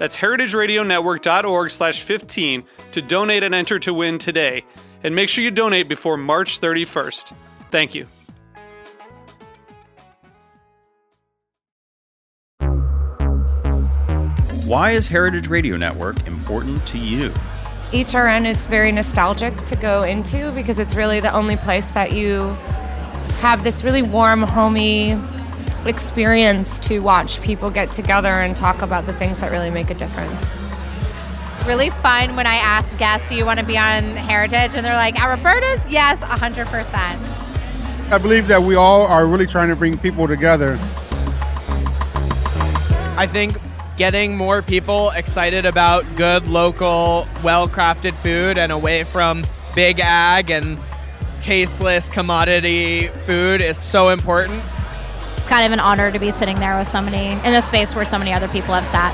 That's heritageradionetwork.org slash 15 to donate and enter to win today. And make sure you donate before March 31st. Thank you. Why is Heritage Radio Network important to you? HRN is very nostalgic to go into because it's really the only place that you have this really warm, homey experience to watch people get together and talk about the things that really make a difference. It's really fun when I ask guests, Do you want to be on Heritage? And they're like, At Roberta's? Yes, 100%. I believe that we all are really trying to bring people together. I think getting more people excited about good, local, well crafted food and away from big ag and tasteless commodity food is so important. It's kind of an honor to be sitting there with so many in a space where so many other people have sat.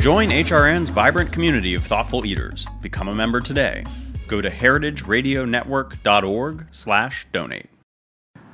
Join HRN's vibrant community of thoughtful eaters. Become a member today. Go to heritageradionetwork.org/donate.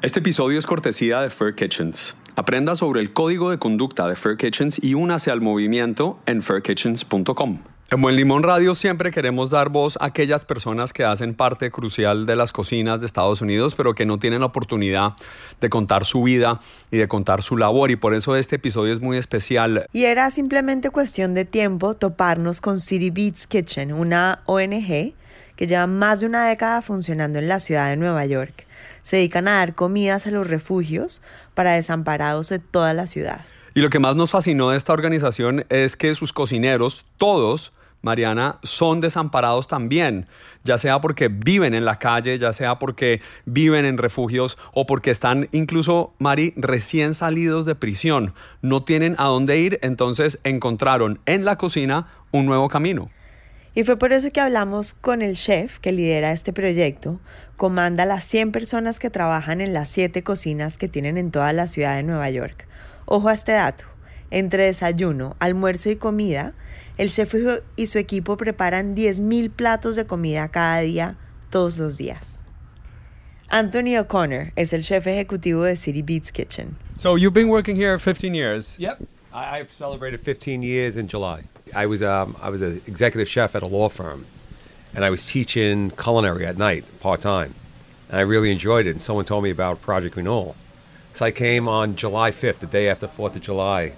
Este episodio es cortesía de Fair Kitchens. Aprenda sobre el código de conducta de Fair Kitchens y únase al movimiento en furkitchens.com. En Buen Limón Radio siempre queremos dar voz a aquellas personas que hacen parte crucial de las cocinas de Estados Unidos, pero que no tienen la oportunidad de contar su vida y de contar su labor. Y por eso este episodio es muy especial. Y era simplemente cuestión de tiempo toparnos con City Beats Kitchen, una ONG que lleva más de una década funcionando en la ciudad de Nueva York. Se dedican a dar comidas a los refugios para desamparados de toda la ciudad. Y lo que más nos fascinó de esta organización es que sus cocineros, todos, Mariana, son desamparados también, ya sea porque viven en la calle, ya sea porque viven en refugios o porque están incluso, Mari, recién salidos de prisión. No tienen a dónde ir, entonces encontraron en la cocina un nuevo camino. Y fue por eso que hablamos con el chef que lidera este proyecto, comanda las 100 personas que trabajan en las 7 cocinas que tienen en toda la ciudad de Nueva York. Ojo a este dato, entre desayuno, almuerzo y comida, el chef y su equipo preparan 10.000 platos de comida cada día, todos los días. Anthony O'Connor es el chef ejecutivo de City Beats Kitchen. So you've been working here 15 years. Yep, I, I've celebrated 15 years in July. I was um, I was an executive chef at a law firm, and I was teaching culinary at night part time, and I really enjoyed it. And someone told me about Project Renewal, so I came on July 5th, the day after Fourth of July,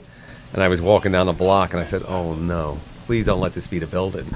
and I was walking down the block, and I said, "Oh no, please don't let this be the building,"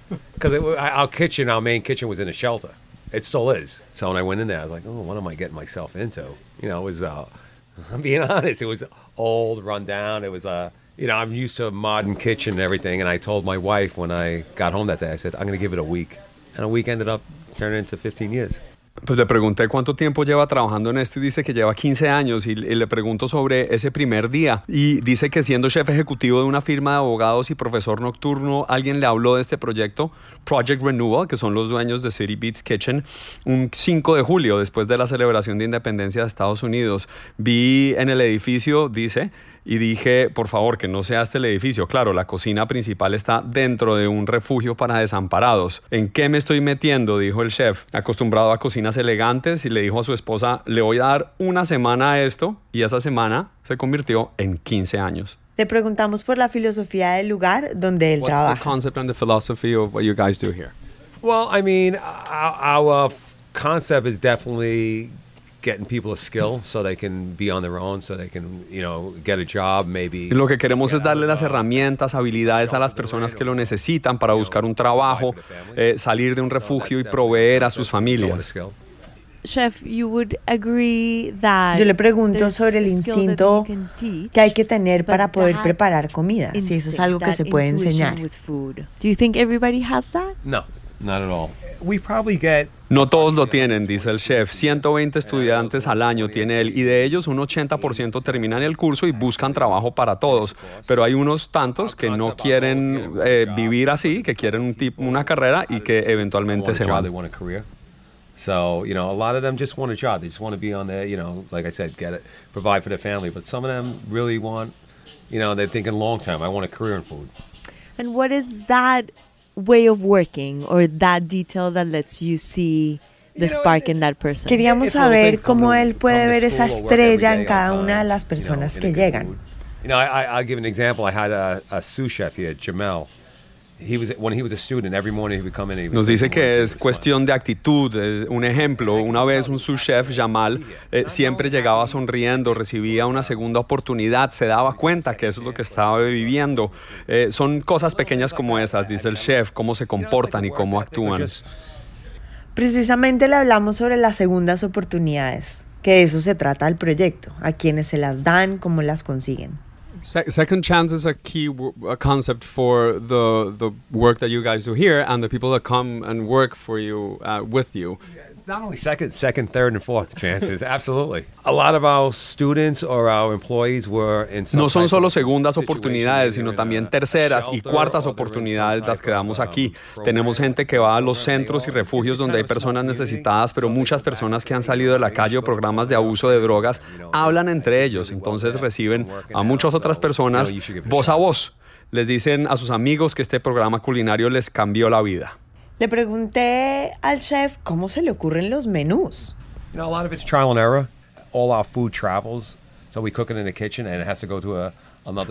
because our kitchen, our main kitchen, was in a shelter. It still is. So when I went in there, I was like, "Oh, what am I getting myself into?" You know, it was. Uh, I'm being honest. It was old, run down. It was uh, you know, I'm used to a modern kitchen and everything. And I told my wife when I got home that day, I said, I'm going to give it a week. And a week ended up turning into 15 years. Pues le pregunté cuánto tiempo lleva trabajando en esto y dice que lleva 15 años y, le pregunto sobre ese primer día y dice que siendo chef ejecutivo de una firma de abogados y profesor nocturno, alguien le habló de este proyecto, Project Renewal, que son los dueños de City Beats Kitchen, un 5 de julio después de la celebración de independencia de Estados Unidos. Vi en el edificio, dice, y dije, por favor, que no sea este el edificio. Claro, la cocina principal está dentro de un refugio para desamparados. ¿En qué me estoy metiendo? Dijo el chef, acostumbrado a cocinas elegantes y le dijo a su esposa, le voy a dar una semana a esto y esa semana se convirtió en 15 años. Le preguntamos por la filosofía del lugar donde él trabaja. What's the concept and the philosophy of what you guys do here? Well, I mean, our, our concept is definitely getting people a skill so they can be on their own, so they can, you know, get a job, maybe. Lo que queremos es darle las herramientas, habilidades a las personas que lo necesitan para buscar un trabajo, eh, salir de un refugio y proveer a sus familias. chef, you would agree that Yo le pregunto sobre el instinto teach, que hay que tener para poder preparar comida, si eso es algo que se puede enseñar. with food. Do you think everybody has that? No, not at all. We probably get No todos lo tienen, dice el chef. 120 estudiantes al año tiene él y de ellos un 80% terminan el curso y buscan trabajo para todos. Pero hay unos tantos que no quieren eh, vivir así, que quieren un tipo, una carrera y que eventualmente se van. they want a career. So, you know, a lot of them just want a job. They just want to be on there, you know, like I said, get it, provide for their family. But some of them really want, you know, they're thinking long term. I want a career in food. And what is that way of working or that detail that lets you see the spark in that person? Queríamos saber cómo él puede ver esa estrella en cada una de las personas que llegan. You know, I, I, I'll give an example. I had a, a sous chef here, Jamel. Nos dice "Good morning, que es cuestión de actitud. eh, Un ejemplo, una vez un sous chef, Jamal, eh, siempre llegaba sonriendo, recibía una segunda oportunidad, se daba cuenta que eso es lo que estaba viviendo. Eh, son cosas pequeñas como esas, dice el chef, cómo se comportan y cómo actúan. Precisamente le hablamos sobre las segundas oportunidades, que de eso se trata el proyecto, a quienes se las dan, cómo las consiguen. Se- second chance is a key w- a concept for the the work that you guys do here and the people that come and work for you uh, with you. Not only second, second, third, and fourth chances. Absolutely. A lot of our students or our employees were in some No son solo segundas oportunidades, sino también terceras y cuartas oportunidades las que damos um, aquí. program. Tenemos gente que va a los centros y refugios donde hay personas necesitadas, pero muchas personas que han salido de la calle o programas de abuso de drogas hablan entre ellos, entonces reciben a muchas otras personas voz a voz. Les dicen a sus amigos que este programa culinario les cambió la vida. Le pregunté al chef cómo se le ocurren los menús. You know, a lot of it's trial and error. All our food travels, so we cook it in the kitchen, and it has to go to a.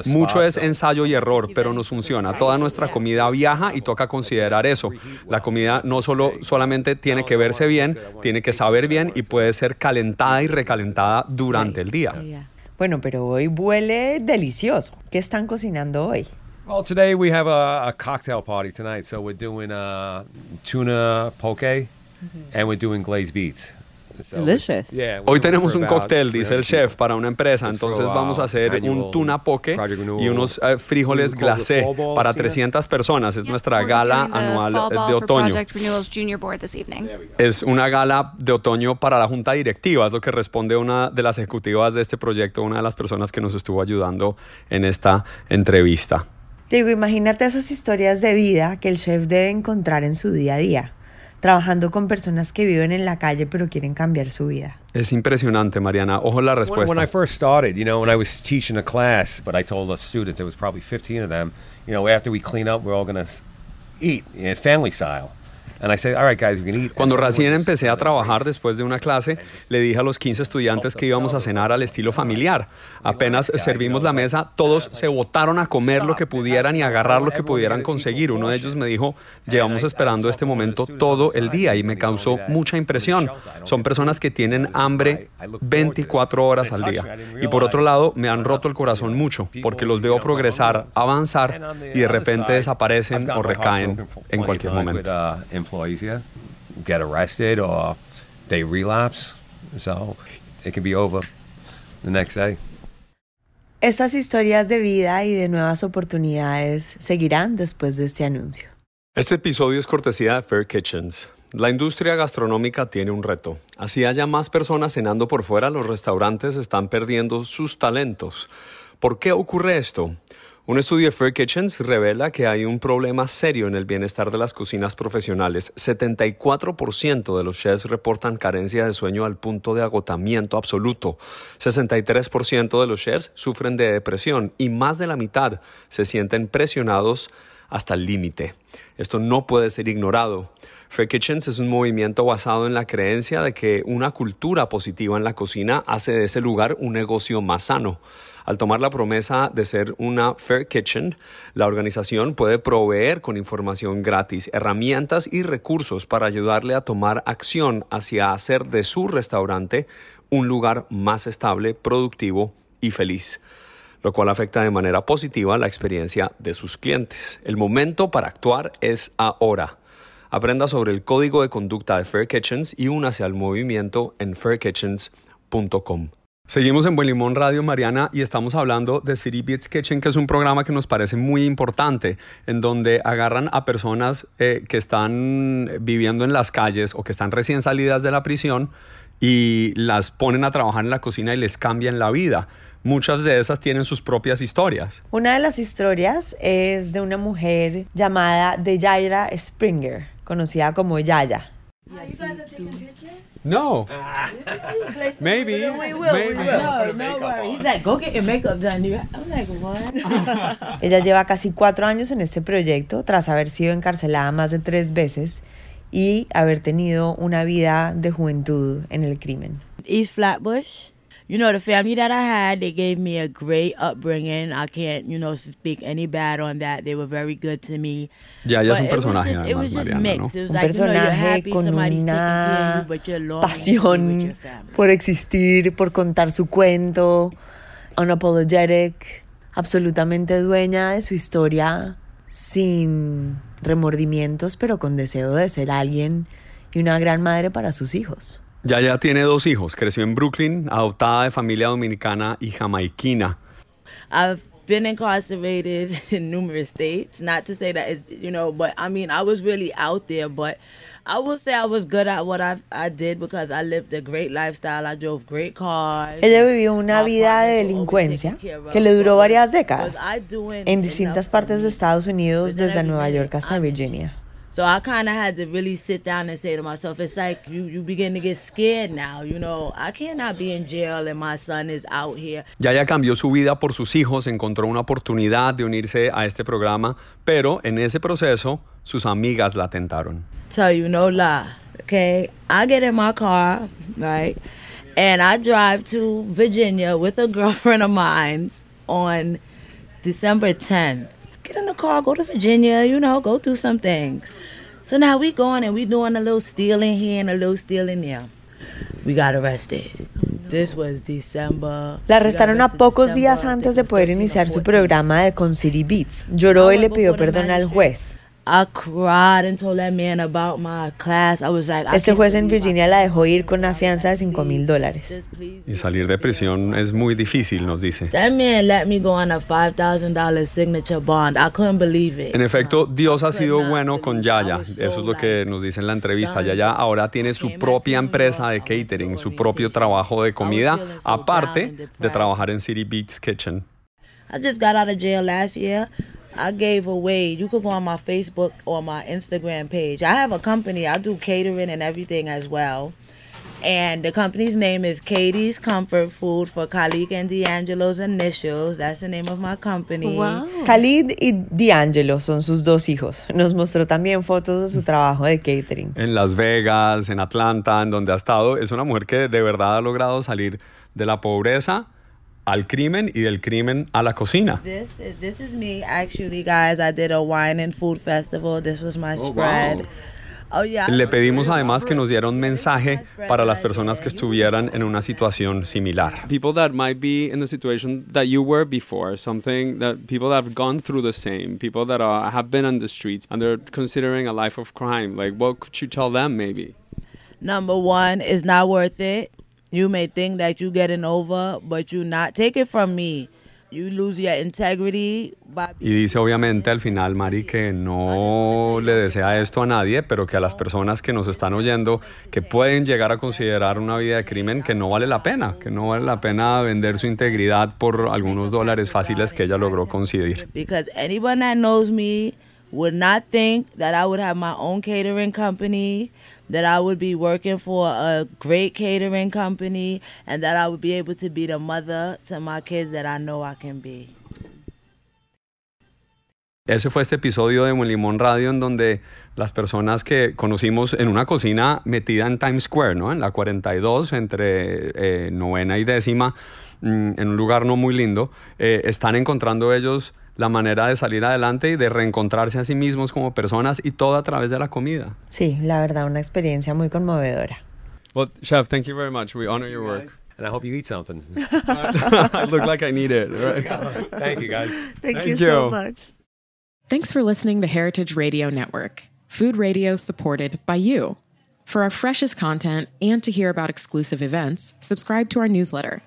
Mucho es ensayo y error, pero nos funciona. Toda nuestra comida viaja y toca considerar eso. La comida no solo solamente tiene que verse bien, tiene que saber bien y puede ser calentada y recalentada durante el día. Bueno, pero hoy huele delicioso. ¿Qué están cocinando hoy? Well, today we have a, a cocktail party tonight, so we're doing uh, tuna poke, and we're doing glazed beets. So we- Delicious. Yeah. Hoy tenemos for un about cóctel, dice el 300 chef, para una empresa. It's for Entonces vamos a our hacer un annual tuna poke Project Renewal y unos eh, frijoles glacé Fall Ball, para ¿sí? 300 personas. Es nuestra We're gala doing the anual fall ball de for otoño. Project Renewal's Junior Board this evening. Es una gala de otoño para la junta directiva, es lo que responde una de las ejecutivas de este proyecto, una de las personas que nos estuvo ayudando en esta entrevista. Digo, imagínate esas historias de vida que el chef debe encontrar en su día a día, trabajando con personas que viven en la calle pero quieren cambiar su vida. Es impresionante, Mariana. Ojo la When, respuesta. when I first started, you know, when I was teaching a class, but I told the students, there was probably 15 of them, you know, after we clean up, we're all going to eat in family style. And I said, all right, guys, we can eat. Cuando And recién empecé a trabajar después de una clase, le dije a los 15 estudiantes que íbamos a cenar al estilo familiar. Apenas servimos la mesa, todos se botaron a comer lo que pudieran y agarrar lo que pudieran conseguir. Uno de ellos me dijo, llevamos esperando este momento todo el día y me causó mucha impresión. Son personas que tienen hambre 24 horas al día. Y por otro lado, me han roto el corazón mucho porque los veo progresar, avanzar y de repente desaparecen o recaen en cualquier momento. Employees, get arrested or they relapse. So it can be over the next day. Estas historias de vida y de nuevas oportunidades seguirán después de este anuncio. Este episodio es cortesía de Fair Kitchens. La industria gastronómica tiene un reto. Así haya más personas cenando por fuera, los restaurantes están perdiendo sus talentos. ¿Por qué ocurre esto? Un estudio de Fair Kitchens revela que hay un problema serio en el bienestar de las cocinas profesionales. 74% de los chefs reportan carencia de sueño al punto de agotamiento absoluto. 63% de los chefs sufren de depresión y más de la mitad se sienten presionados hasta el límite. Esto no puede ser ignorado. Fair Kitchens es un movimiento basado en la creencia de que una cultura positiva en la cocina hace de ese lugar un negocio más sano. Al tomar la promesa de ser una Fair Kitchen, la organización puede proveer con información gratis, herramientas y recursos para ayudarle a tomar acción hacia hacer de su restaurante un lugar más estable, productivo y feliz lo cual afecta de manera positiva la experiencia de sus clientes. El momento para actuar es ahora. Aprenda sobre el código de conducta de Fair Kitchens y únase al movimiento en fairkitchens.com. Seguimos en Buen Limón Radio Mariana y estamos hablando de City Beats Kitchen, que es un programa que nos parece muy importante, en donde agarran a personas eh, que están viviendo en las calles o que están recién salidas de la prisión y las ponen a trabajar en la cocina y les cambian la vida. Muchas de esas tienen sus propias historias. Una de las historias es de una mujer llamada Deyaira Springer, conocida como Yaya. No. Maybe. We will. We Maybe. will. No, no worry. He's like, go get your makeup done. I'm like, what? Ella lleva casi cuatro años en este proyecto tras haber sido encarcelada más de tres veces y haber tenido una vida de juventud en el crimen. East Flatbush. You know, the family that I had, they gave me a great upbringing. I can't, you know, speak any bad on that. They were very good to me. Ya, ella es un But it was personaje, just- it además, was just Mariana, ¿no? mixed. It was Un like, you know, you're personaje happy con somebody's taking care of una you, pasión your family. por existir, por contar su cuento, unapologetic, absolutamente dueña de su historia, sin remordimientos, pero con deseo de ser alguien y una gran madre para sus hijos. Yaya tiene dos hijos, creció en Brooklyn, adoptada de familia dominicana y jamaiquina. I've been incarcerated in numerous states. Not to say that it's, you know, but I mean, I was really out there. But I will say I was good at what I I did because I lived a great lifestyle. I drove great cars. Ella vivió una vida de delincuencia que le duró varias décadas en distintas partes de Estados Unidos, desde Nueva York hasta Virginia. So I kind of had to really sit down and say to myself, it's like you you begin to get scared now. You know, I cannot be in jail and my son is out here. Yaya cambió su vida por sus hijos, encontró una oportunidad de unirse a este programa, pero en ese proceso sus amigas la tentaron. tell you no lie. Okay, I get in my car, right, and I drive to Virginia with a girlfriend of mine on December 10th. Get in the car, go to Virginia, you know, go do some things. So now we going and we doing a little stealing here and a little stealing there. We got arrested. This was December. La arrestaron a pocos días antes de poder iniciar su programa de Con City Beats. Lloró y le pidió perdón al juez. I cried and told that man about my class. I was like, I Este juez en Virginia la dejó ir con una fianza de 5 mil dólares. Y salir de prisión es muy difícil, nos dice. That man let me go on a five thousand dollar signature bond. I couldn't believe it. En efecto, Dios ha sido bueno con Yaya. Eso es lo que nos dice en la entrevista. Yaya ahora tiene su propia empresa de catering, su propio trabajo de comida, aparte de trabajar en City Beats Kitchen. I just got out of jail last year. I gave away. You could go on my Facebook or my Instagram page. I have a company. I do catering and everything as well. And the company's name is Katie's Comfort Food for Khalid and D'Angelo's initials. That's the name of my company. Khalid y D'Angelo son sus dos hijos. Nos mostró también fotos de su trabajo de catering. En Las Vegas, en Atlanta, en donde ha estado, es una mujer que de verdad ha logrado salir de la pobreza al crimen y del crimen a la cocina. This is, this is me actually, guys. I did a wine and food festival. This was my spread. Oh yeah. Le pedimos además que nos diera un mensaje para las personas que estuvieran en una situación similar. People that might be in the situation that you were before, something that people that have gone through the same, people that are, have been on the streets and they're considering a life of crime. Like, what could you tell them maybe? Number one, it's not worth it. You may think that you getting over, but you not. Take it from me. You lose your integrity by Y dice obviamente al final, Mari, que no le desea esto a nadie, pero que a las personas que nos están oyendo, que pueden llegar a considerar una vida de crimen, que no vale la pena, que no vale la pena vender su integridad por algunos dólares fáciles que ella logró conseguir. because anyone that knows me would not think that I would have my own catering company, that I would be working for a great catering company, and that I would be able to be the mother to my kids that I know I can be. Ese fue este episodio de Buen Limón Radio en donde las personas que conocimos en una cocina metida en Times Square, ¿no? En la 42, entre eh, novena y décima, mm, en un lugar no muy lindo, eh, están encontrando ellos la manera de salir adelante y de reencontrarse a sí mismos como personas y todo a través de la comida. Sí, la verdad, una experiencia muy conmovedora. Well, Chef, thank you very much. We honor your work. And I hope you eat something. I look like I need it. Right? Thank you, guys. Thank, Thank you so much. Thanks for listening to Heritage Radio Network. Food radio supported by you. For our freshest content and to hear about exclusive events, subscribe to our newsletter.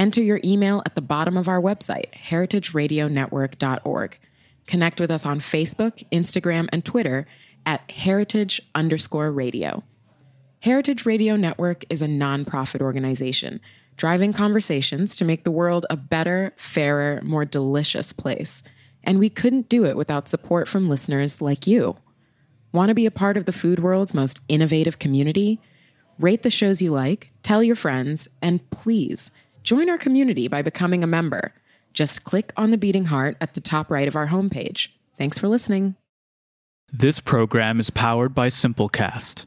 Enter your email at the bottom of our website, heritageradionetwork.org. Connect with us on Facebook, Instagram, and Twitter at heritage underscore radio. Heritage Radio Network is a nonprofit organization driving conversations to make the world a better, fairer, more delicious place. And we couldn't do it without support from listeners like you. Want to be a part of the food world's most innovative community? Rate the shows you like, tell your friends, and please join our community by becoming a member. Just click on the beating heart at the top right of our homepage. Thanks for listening. This program is powered by Simplecast.